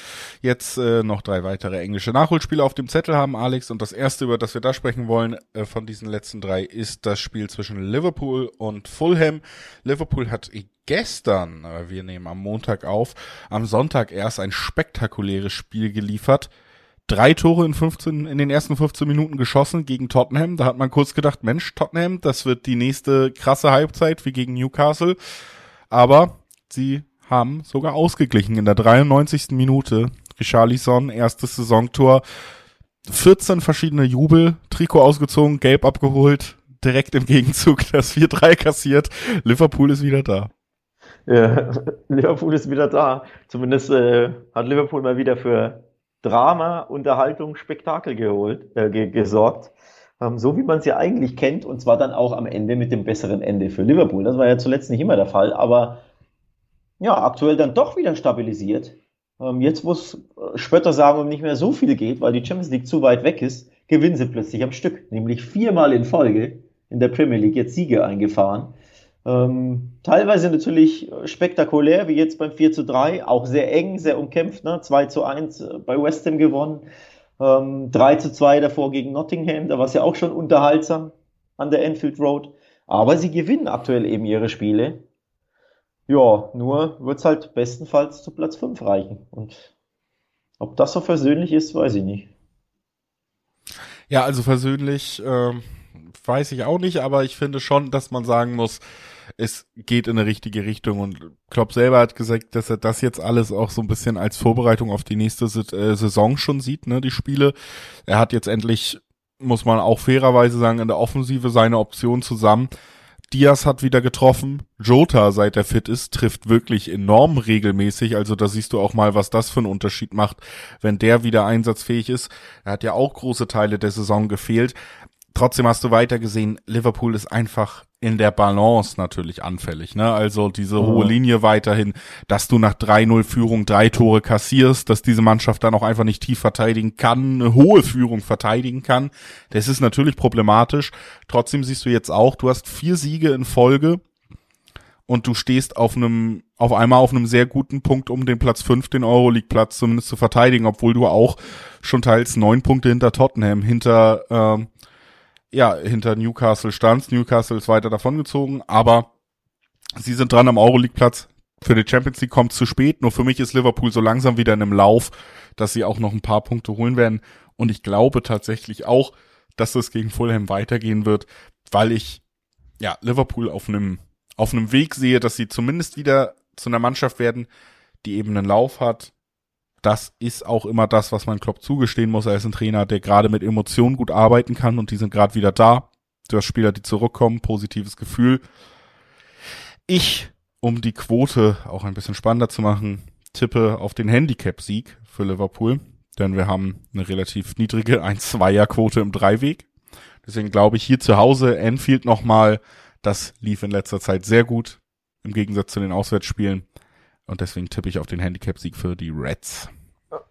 jetzt äh, noch drei weitere englische Nachholspiele auf dem Zettel haben, Alex. Und das erste, über das wir da sprechen wollen, äh, von diesen letzten drei, ist das Spiel zwischen Liverpool und Fulham. Liverpool hat gestern, äh, wir nehmen am Montag auf, am Sonntag erst ein spektakuläres Spiel geliefert drei Tore in 15, in den ersten 15 Minuten geschossen gegen Tottenham. Da hat man kurz gedacht, Mensch, Tottenham, das wird die nächste krasse Halbzeit wie gegen Newcastle aber sie haben sogar ausgeglichen in der 93. Minute. Richarlison, erstes Saisontor, 14 verschiedene Jubel, Trikot ausgezogen, gelb abgeholt, direkt im Gegenzug das 4-3 kassiert. Liverpool ist wieder da. Ja, Liverpool ist wieder da. Zumindest äh, hat Liverpool mal wieder für Drama, Unterhaltung, Spektakel geholt, äh, gesorgt. Ähm, so wie man sie eigentlich kennt, und zwar dann auch am Ende mit dem besseren Ende für Liverpool. Das war ja zuletzt nicht immer der Fall, aber ja, aktuell dann doch wieder stabilisiert. Ähm, jetzt, wo es äh, Spötter sagen, um nicht mehr so viel geht, weil die Champions League zu weit weg ist, gewinnen sie plötzlich am Stück, nämlich viermal in Folge in der Premier League jetzt Siege eingefahren. Ähm, teilweise natürlich spektakulär, wie jetzt beim 4 zu 3, auch sehr eng, sehr umkämpft, ne? 2 zu 1 äh, bei West Ham gewonnen. Ähm, 3 zu 2 davor gegen Nottingham, da war es ja auch schon unterhaltsam an der Enfield Road. Aber sie gewinnen aktuell eben ihre Spiele. Ja, nur wird es halt bestenfalls zu Platz 5 reichen. Und ob das so versöhnlich ist, weiß ich nicht. Ja, also versöhnlich äh, weiß ich auch nicht, aber ich finde schon, dass man sagen muss, es geht in eine richtige Richtung und Klopp selber hat gesagt, dass er das jetzt alles auch so ein bisschen als Vorbereitung auf die nächste äh, Saison schon sieht, ne, die Spiele. Er hat jetzt endlich, muss man auch fairerweise sagen, in der Offensive seine Option zusammen. Diaz hat wieder getroffen. Jota, seit er fit ist, trifft wirklich enorm regelmäßig. Also da siehst du auch mal, was das für einen Unterschied macht, wenn der wieder einsatzfähig ist. Er hat ja auch große Teile der Saison gefehlt. Trotzdem hast du weiter gesehen, Liverpool ist einfach in der Balance natürlich anfällig. Ne? Also diese oh. hohe Linie weiterhin, dass du nach 3-0 Führung drei Tore kassierst, dass diese Mannschaft dann auch einfach nicht tief verteidigen kann, eine hohe Führung verteidigen kann. Das ist natürlich problematisch. Trotzdem siehst du jetzt auch, du hast vier Siege in Folge und du stehst auf einem, auf einmal auf einem sehr guten Punkt, um den Platz 5, den Euroleague-Platz zumindest zu verteidigen, obwohl du auch schon teils neun Punkte hinter Tottenham, hinter ähm, ja, hinter Newcastle stand. Newcastle ist weiter davongezogen, aber sie sind dran am Euroleague-Platz. Für die Champions League kommt zu spät. Nur für mich ist Liverpool so langsam wieder in einem Lauf, dass sie auch noch ein paar Punkte holen werden. Und ich glaube tatsächlich auch, dass es gegen Fulham weitergehen wird, weil ich ja Liverpool auf einem auf einem Weg sehe, dass sie zumindest wieder zu einer Mannschaft werden, die eben einen Lauf hat, das ist auch immer das, was man Klopp zugestehen muss. Er ist ein Trainer, der gerade mit Emotionen gut arbeiten kann und die sind gerade wieder da. Du hast Spieler, die zurückkommen, positives Gefühl. Ich, um die Quote auch ein bisschen spannender zu machen, tippe auf den Handicap-Sieg für Liverpool, denn wir haben eine relativ niedrige 1-2er-Quote im Dreiweg. Deswegen glaube ich hier zu Hause Enfield nochmal, das lief in letzter Zeit sehr gut, im Gegensatz zu den Auswärtsspielen. Und deswegen tippe ich auf den Handicap-Sieg für die Reds.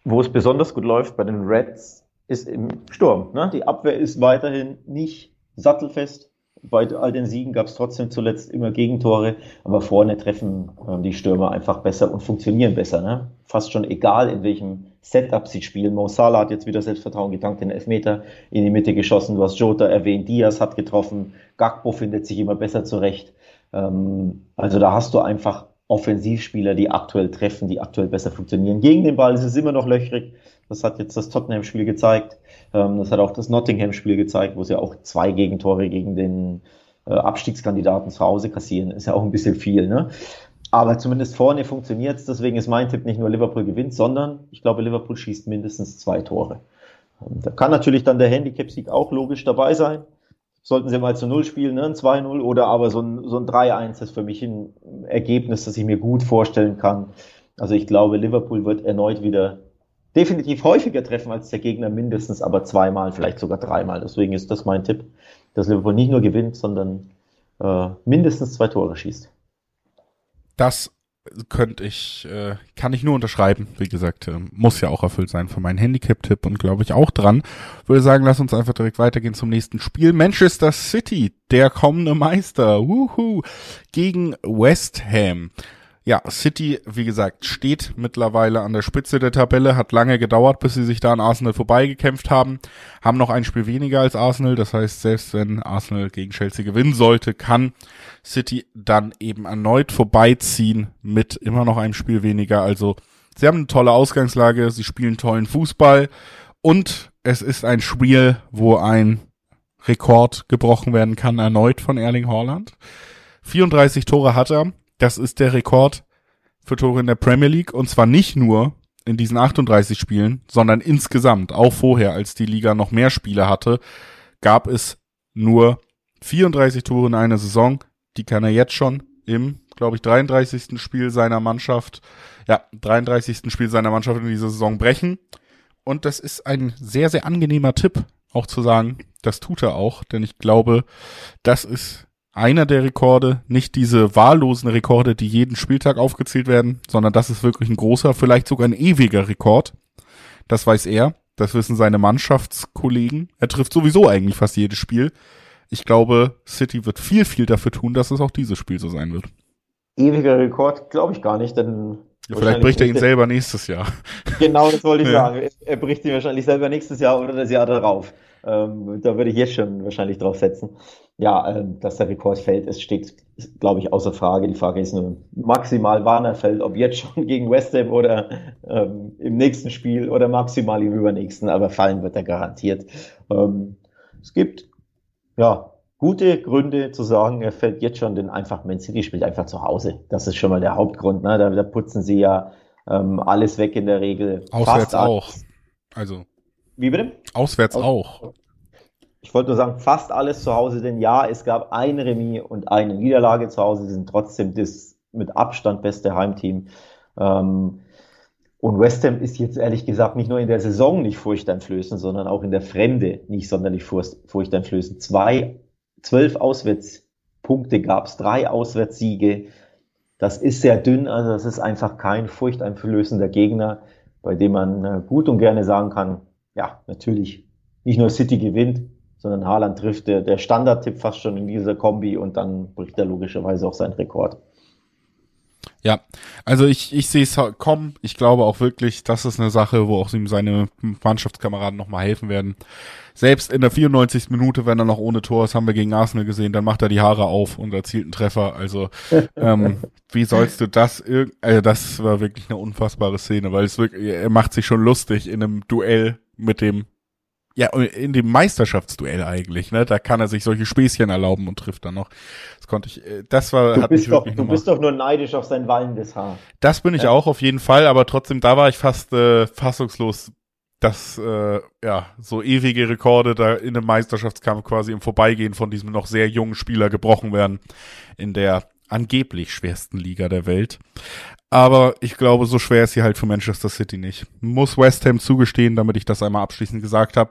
Wo es besonders gut läuft bei den Reds ist im Sturm. Ne? Die Abwehr ist weiterhin nicht sattelfest. Bei all den Siegen gab es trotzdem zuletzt immer Gegentore, aber vorne treffen äh, die Stürmer einfach besser und funktionieren besser. Ne? Fast schon egal, in welchem Setup sie spielen. Mo Salah hat jetzt wieder Selbstvertrauen getankt, den Elfmeter in die Mitte geschossen. Du hast Jota erwähnt, Diaz hat getroffen, Gakpo findet sich immer besser zurecht. Ähm, also da hast du einfach Offensivspieler, die aktuell treffen, die aktuell besser funktionieren. Gegen den Ball ist es immer noch löchrig. Das hat jetzt das Tottenham-Spiel gezeigt. Ähm, das hat auch das Nottingham-Spiel gezeigt, wo sie auch zwei Gegentore gegen den äh, Abstiegskandidaten zu Hause kassieren. Ist ja auch ein bisschen viel, ne? Aber zumindest vorne funktioniert es. Deswegen ist mein Tipp nicht nur Liverpool gewinnt, sondern ich glaube, Liverpool schießt mindestens zwei Tore. Da kann natürlich dann der Handicap-Sieg auch logisch dabei sein sollten sie mal zu Null spielen, ne? ein 2-0 oder aber so ein, so ein 3-1 ist für mich ein Ergebnis, das ich mir gut vorstellen kann. Also ich glaube, Liverpool wird erneut wieder definitiv häufiger treffen als der Gegner, mindestens aber zweimal, vielleicht sogar dreimal. Deswegen ist das mein Tipp, dass Liverpool nicht nur gewinnt, sondern äh, mindestens zwei Tore schießt. Das könnte ich, äh, kann ich nur unterschreiben. Wie gesagt, äh, muss ja auch erfüllt sein von meinem Handicap-Tipp und glaube ich auch dran. Würde sagen, lass uns einfach direkt weitergehen zum nächsten Spiel. Manchester City, der kommende Meister, wuhu, gegen West Ham. Ja, City, wie gesagt, steht mittlerweile an der Spitze der Tabelle, hat lange gedauert, bis sie sich da an Arsenal vorbeigekämpft haben, haben noch ein Spiel weniger als Arsenal, das heißt, selbst wenn Arsenal gegen Chelsea gewinnen sollte, kann City dann eben erneut vorbeiziehen mit immer noch einem Spiel weniger, also sie haben eine tolle Ausgangslage, sie spielen tollen Fußball und es ist ein Spiel, wo ein Rekord gebrochen werden kann, erneut von Erling Haaland. 34 Tore hat er, das ist der Rekord für Tore in der Premier League und zwar nicht nur in diesen 38 Spielen, sondern insgesamt, auch vorher, als die Liga noch mehr Spiele hatte, gab es nur 34 Tore in einer Saison. Die kann er jetzt schon im, glaube ich, 33. Spiel seiner Mannschaft, ja, 33. Spiel seiner Mannschaft in dieser Saison brechen. Und das ist ein sehr, sehr angenehmer Tipp, auch zu sagen, das tut er auch, denn ich glaube, das ist einer der Rekorde, nicht diese wahllosen Rekorde, die jeden Spieltag aufgezählt werden, sondern das ist wirklich ein großer, vielleicht sogar ein ewiger Rekord. Das weiß er, das wissen seine Mannschaftskollegen. Er trifft sowieso eigentlich fast jedes Spiel. Ich glaube, City wird viel, viel dafür tun, dass es auch dieses Spiel so sein wird. Ewiger Rekord glaube ich gar nicht, denn ja, vielleicht bricht er ihn selber nächstes Jahr. Genau, das wollte ich ja. sagen. Er bricht ihn wahrscheinlich selber nächstes Jahr oder das Jahr darauf. Ähm, da würde ich jetzt schon wahrscheinlich drauf setzen. Ja, ähm, dass der Rekord fällt, es steht, glaube ich, außer Frage. Die Frage ist nur maximal, wann er fällt, ob jetzt schon gegen West Ham oder ähm, im nächsten Spiel oder maximal im übernächsten, aber fallen wird er garantiert. Ähm, es gibt, ja, gute Gründe zu sagen, er fällt jetzt schon, denn einfach Man City spielt einfach zu Hause. Das ist schon mal der Hauptgrund. Ne? Da, da putzen sie ja ähm, alles weg in der Regel. Auswärts auch. Also wie bitte? Auswärts Aus auch. Ich wollte nur sagen, fast alles zu Hause, denn ja, es gab ein Remis und eine Niederlage zu Hause. Sie sind trotzdem das mit Abstand beste Heimteam. Ähm, und West Ham ist jetzt ehrlich gesagt nicht nur in der Saison nicht furchteinflößend, sondern auch in der Fremde nicht sonderlich furchteinflößend. Zwei, zwölf Auswärtspunkte gab es, drei Auswärtssiege. Das ist sehr dünn, also das ist einfach kein furchteinflößender Gegner, bei dem man äh, gut und gerne sagen kann, ja, natürlich nicht nur City gewinnt, sondern Haaland trifft der, der Standardtipp fast schon in dieser Kombi und dann bricht er logischerweise auch seinen Rekord. Ja, also ich, ich sehe es kommen. Ich glaube auch wirklich, das ist eine Sache, wo auch ihm seine Mannschaftskameraden nochmal helfen werden. Selbst in der 94. Minute, wenn er noch ohne Tor ist, haben wir gegen Arsenal gesehen, dann macht er die Haare auf und erzielt einen Treffer. Also ähm, wie sollst du das? Äh, das war wirklich eine unfassbare Szene, weil es wirklich, er macht sich schon lustig in einem Duell mit dem, ja, in dem Meisterschaftsduell eigentlich, ne? Da kann er sich solche Späßchen erlauben und trifft dann noch. Das konnte ich, äh, das war, du hat bist doch, Du bist doch nur neidisch auf sein wallendes Haar. Das bin ich ja. auch auf jeden Fall, aber trotzdem, da war ich fast äh, fassungslos, dass äh, ja so ewige Rekorde da in einem Meisterschaftskampf quasi im Vorbeigehen von diesem noch sehr jungen Spieler gebrochen werden in der angeblich schwersten Liga der Welt. Aber ich glaube, so schwer ist sie halt für Manchester City nicht. Muss West Ham zugestehen, damit ich das einmal abschließend gesagt habe,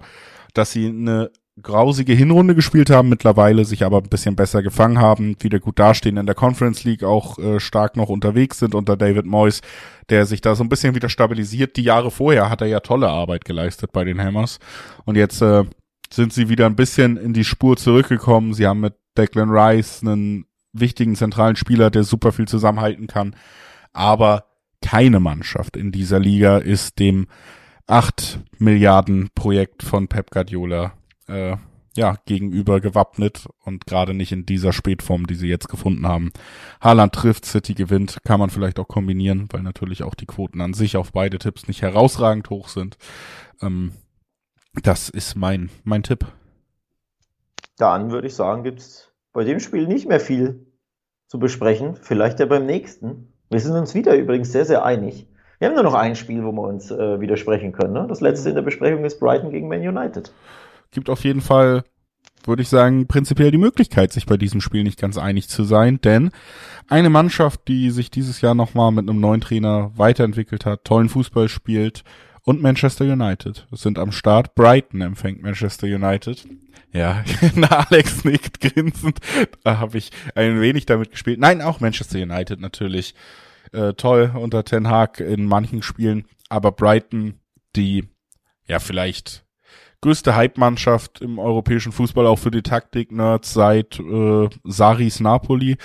dass sie eine grausige Hinrunde gespielt haben, mittlerweile sich aber ein bisschen besser gefangen haben, wieder gut dastehen in der Conference League, auch äh, stark noch unterwegs sind unter David Moyes, der sich da so ein bisschen wieder stabilisiert. Die Jahre vorher hat er ja tolle Arbeit geleistet bei den Hammers und jetzt äh, sind sie wieder ein bisschen in die Spur zurückgekommen. Sie haben mit Declan Rice einen wichtigen zentralen Spieler, der super viel zusammenhalten kann aber keine Mannschaft in dieser Liga ist dem 8 Milliarden Projekt von Pep Guardiola äh, ja, gegenüber gewappnet und gerade nicht in dieser Spätform, die sie jetzt gefunden haben. Haaland trifft, City gewinnt, kann man vielleicht auch kombinieren, weil natürlich auch die Quoten an sich auf beide Tipps nicht herausragend hoch sind. Ähm, das ist mein, mein Tipp. Dann würde ich sagen, gibt's bei dem Spiel nicht mehr viel zu besprechen. Vielleicht ja beim nächsten. Wir sind uns wieder übrigens sehr, sehr einig. Wir haben nur noch ein Spiel, wo wir uns äh, widersprechen können. Ne? Das letzte in der Besprechung ist Brighton gegen Man United. Gibt auf jeden Fall, würde ich sagen, prinzipiell die Möglichkeit, sich bei diesem Spiel nicht ganz einig zu sein, denn eine Mannschaft, die sich dieses Jahr nochmal mit einem neuen Trainer weiterentwickelt hat, tollen Fußball spielt und Manchester United sind am Start. Brighton empfängt Manchester United. Ja, na, Alex nickt grinsend. Da habe ich ein wenig damit gespielt. Nein, auch Manchester United natürlich. äh, toll unter Ten Hag in manchen Spielen, aber Brighton, die ja vielleicht größte Hype-Mannschaft im europäischen Fußball, auch für die Taktik-Nerds seit äh, Saris Napoli.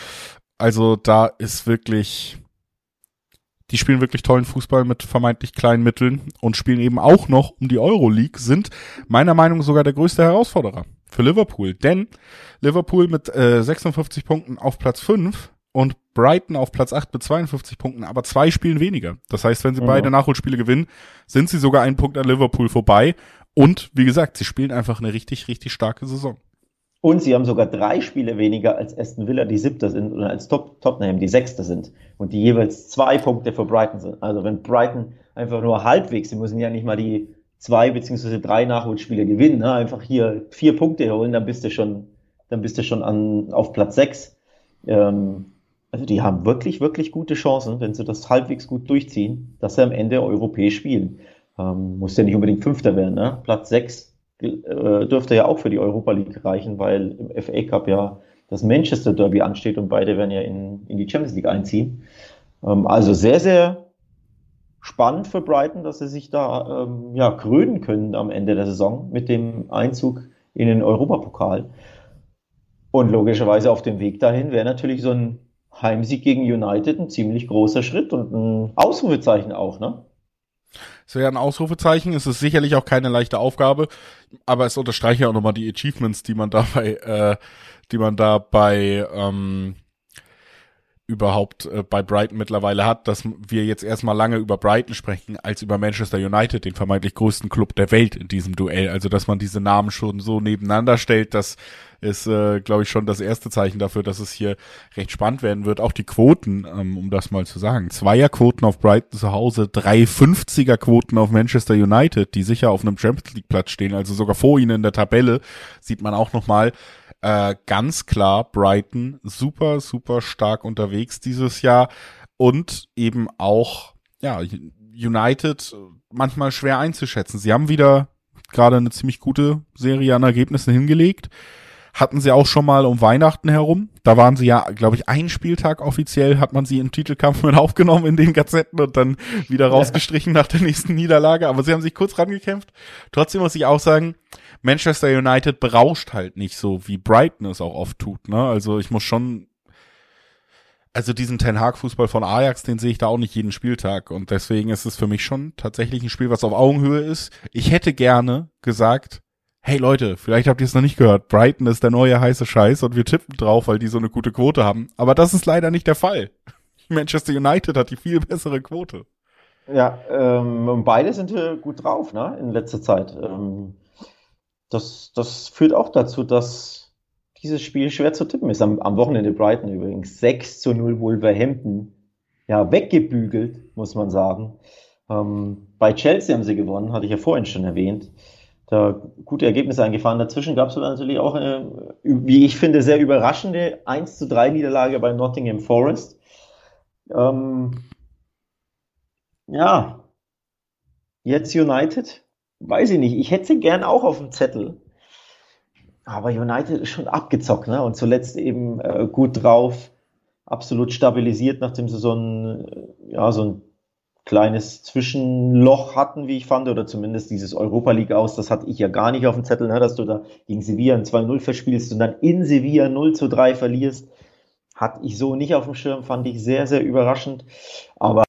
Also da ist wirklich, die spielen wirklich tollen Fußball mit vermeintlich kleinen Mitteln und spielen eben auch noch um die Euroleague, sind meiner Meinung nach sogar der größte Herausforderer für Liverpool. Denn Liverpool mit äh, 56 Punkten auf Platz 5 und Brighton auf Platz 8 mit 52 Punkten, aber zwei Spielen weniger. Das heißt, wenn sie mhm. beide Nachholspiele gewinnen, sind sie sogar einen Punkt an Liverpool vorbei. Und wie gesagt, sie spielen einfach eine richtig, richtig starke Saison. Und sie haben sogar drei Spiele weniger als Aston Villa, die siebter sind, oder als Top Tottenham, die sechster sind. Und die jeweils zwei Punkte für Brighton sind. Also wenn Brighton einfach nur halbwegs, sie müssen ja nicht mal die zwei beziehungsweise drei Nachholspiele gewinnen, ne? einfach hier vier Punkte holen, dann bist du schon, dann bist du schon an, auf Platz sechs. Ähm, also die haben wirklich, wirklich gute Chancen, wenn sie das halbwegs gut durchziehen, dass sie am Ende europäisch spielen. Ähm, muss ja nicht unbedingt Fünfter werden. Ne? Platz sechs äh, dürfte ja auch für die Europa League reichen, weil im FA Cup ja das Manchester Derby ansteht und beide werden ja in, in die Champions League einziehen. Ähm, also sehr, sehr spannend für Brighton, dass sie sich da ähm, ja, krönen können am Ende der Saison mit dem Einzug in den Europapokal. Und logischerweise auf dem Weg dahin wäre natürlich so ein Heimsieg gegen United ein ziemlich großer Schritt und ein Ausrufezeichen auch, ne? Es wäre ein Ausrufezeichen, es ist sicherlich auch keine leichte Aufgabe, aber es unterstreicht ja auch nochmal die Achievements, die man dabei, äh, die man da bei ähm, überhaupt äh, bei Brighton mittlerweile hat, dass wir jetzt erstmal lange über Brighton sprechen, als über Manchester United, den vermeintlich größten Club der Welt in diesem Duell. Also, dass man diese Namen schon so nebeneinander stellt, das ist, äh, glaube ich, schon das erste Zeichen dafür, dass es hier recht spannend werden wird. Auch die Quoten, ähm, um das mal zu sagen. Zweierquoten auf Brighton zu Hause, drei 50er Quoten auf Manchester United, die sicher auf einem Champions League Platz stehen, also sogar vor ihnen in der Tabelle, sieht man auch nochmal, äh, ganz klar Brighton super, super stark unterwegs dieses Jahr und eben auch, ja, United manchmal schwer einzuschätzen. Sie haben wieder gerade eine ziemlich gute Serie an Ergebnissen hingelegt. Hatten sie auch schon mal um Weihnachten herum. Da waren sie ja, glaube ich, einen Spieltag offiziell hat man sie im Titelkampf mit aufgenommen in den Gazetten und dann wieder rausgestrichen ja. nach der nächsten Niederlage. Aber sie haben sich kurz rangekämpft. Trotzdem muss ich auch sagen, Manchester United berauscht halt nicht so, wie Brighton es auch oft tut. Ne? Also ich muss schon, also diesen Ten Hag Fußball von Ajax, den sehe ich da auch nicht jeden Spieltag und deswegen ist es für mich schon tatsächlich ein Spiel, was auf Augenhöhe ist. Ich hätte gerne gesagt, hey Leute, vielleicht habt ihr es noch nicht gehört, Brighton ist der neue heiße Scheiß und wir tippen drauf, weil die so eine gute Quote haben. Aber das ist leider nicht der Fall. Manchester United hat die viel bessere Quote. Ja, ähm, beide sind gut drauf, ne, in letzter Zeit. Ähm, das, das führt auch dazu, dass dieses Spiel schwer zu tippen ist. Am, am Wochenende Brighton übrigens 6 zu 0 Wolverhampton. Ja, weggebügelt, muss man sagen. Ähm, bei Chelsea haben sie gewonnen, hatte ich ja vorhin schon erwähnt. Da gute Ergebnisse eingefahren. Dazwischen gab es natürlich auch eine, wie ich finde, sehr überraschende 1 zu 3 Niederlage bei Nottingham Forest. Ähm, ja, jetzt United weiß ich nicht, ich hätte sie gern auch auf dem Zettel. Aber United ist schon abgezockt, ne? Und zuletzt eben äh, gut drauf, absolut stabilisiert, nachdem sie so ein, äh, ja, so ein kleines Zwischenloch hatten, wie ich fand, oder zumindest dieses Europa League aus, das hatte ich ja gar nicht auf dem Zettel, ne? dass du da gegen Sevilla ein 2-0 verspielst und dann in Sevilla 0 zu 3 verlierst. Hatte ich so nicht auf dem Schirm, fand ich sehr, sehr überraschend. Aber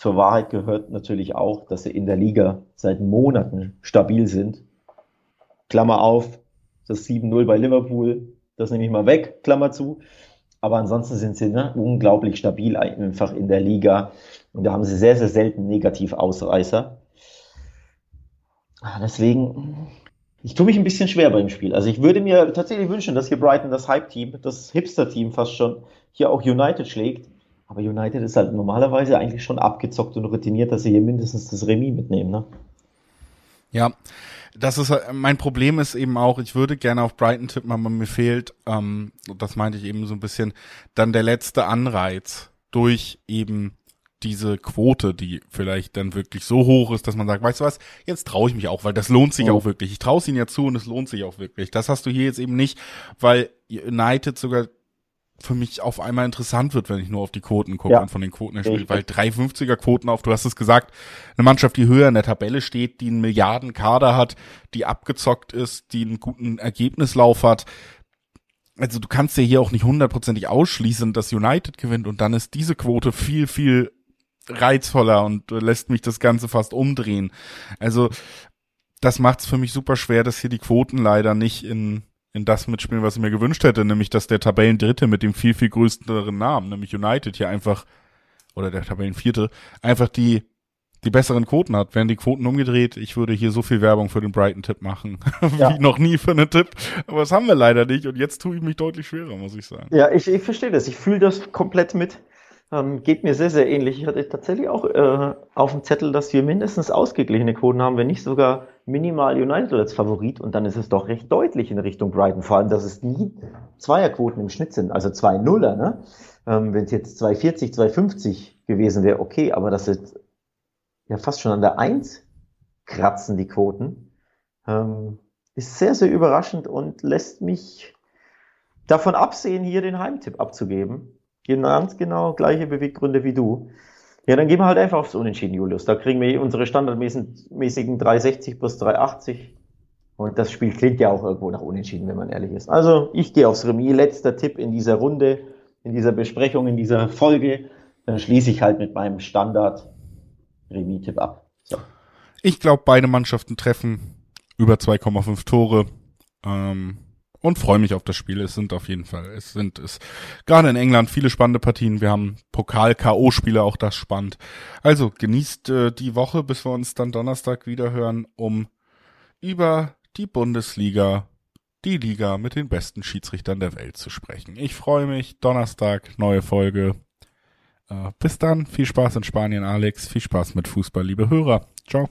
zur Wahrheit gehört natürlich auch, dass sie in der Liga seit Monaten stabil sind. Klammer auf, das 7-0 bei Liverpool, das nehme ich mal weg, Klammer zu. Aber ansonsten sind sie ne, unglaublich stabil einfach in der Liga. Und da haben sie sehr, sehr selten negativ Ausreißer. Ah, deswegen, ich tue mich ein bisschen schwer beim Spiel. Also ich würde mir tatsächlich wünschen, dass hier Brighton das Hype-Team, das Hipster-Team fast schon, hier auch United schlägt. Aber United ist halt normalerweise eigentlich schon abgezockt und routiniert, dass sie hier mindestens das Remis mitnehmen, ne? Ja, das ist mein Problem ist eben auch, ich würde gerne auf Brighton tippen, aber mir fehlt, ähm, das meinte ich eben so ein bisschen, dann der letzte Anreiz durch eben diese Quote, die vielleicht dann wirklich so hoch ist, dass man sagt, weißt du was, jetzt traue ich mich auch, weil das lohnt sich oh. auch wirklich. Ich traue es ihnen ja zu und es lohnt sich auch wirklich. Das hast du hier jetzt eben nicht, weil United sogar für mich auf einmal interessant wird, wenn ich nur auf die Quoten gucke Ja. und von den Quoten her spiele, weil 350er Quoten auf, du hast es gesagt, eine Mannschaft, die höher in der Tabelle steht, die einen Milliardenkader hat, die abgezockt ist, die einen guten Ergebnislauf hat. Also du kannst ja hier auch nicht hundertprozentig ausschließen, dass United gewinnt und dann ist diese Quote viel, viel reizvoller und lässt mich das Ganze fast umdrehen. Also das macht es für mich super schwer, dass hier die Quoten leider nicht in in das mitspielen, was ich mir gewünscht hätte, nämlich dass der Tabellendritte mit dem viel, viel größeren Namen, nämlich United hier einfach, oder der Tabellenvierte, einfach die, die besseren Quoten hat. Wären die Quoten umgedreht, ich würde hier so viel Werbung für den Brighton-Tipp machen, Ja. wie noch nie für einen Tipp. Aber das haben wir leider nicht und jetzt tue ich mich deutlich schwerer, muss ich sagen. Ja, ich, ich verstehe das. Ich fühle das komplett mit. Ähm, geht mir sehr, sehr ähnlich. Ich hatte tatsächlich auch äh, auf dem Zettel, dass wir mindestens ausgeglichene Quoten haben, wenn nicht sogar minimal United als Favorit. Und dann ist es doch recht deutlich in Richtung Brighton. Vor allem, dass es nie Zweierquoten im Schnitt sind, also zwei Nuller. Ne? Ähm, wenn es jetzt 240, 250 gewesen wäre, okay, aber das ist ja fast schon an der Eins kratzen die Quoten. Ähm, ist sehr, sehr überraschend und lässt mich davon absehen, hier den Heimtipp abzugeben. Ganz genau gleiche Beweggründe wie du. Ja, dann gehen wir halt einfach aufs Unentschieden, Julius. Da kriegen wir unsere standardmäßigen 360 plus 380. Und das Spiel klingt ja auch irgendwo nach Unentschieden, wenn man ehrlich ist. Also ich gehe aufs Remis. Letzter Tipp in dieser Runde, in dieser Besprechung, in dieser Folge. Dann schließe ich halt mit meinem Standard Remis-Tipp ab. So. Ich glaube, beide Mannschaften treffen über 2,5 Tore. Ähm, und freue mich auf das Spiel. Es sind auf jeden Fall, es sind es gerade in England viele spannende Partien. Wir haben Pokal-KO-Spiele, auch das spannend. Also genießt äh, die Woche, bis wir uns dann Donnerstag wieder hören, um über die Bundesliga, die Liga mit den besten Schiedsrichtern der Welt zu sprechen. Ich freue mich. Donnerstag, neue Folge. Äh, bis dann. Viel Spaß in Spanien, Alex. Viel Spaß mit Fußball, liebe Hörer. Ciao.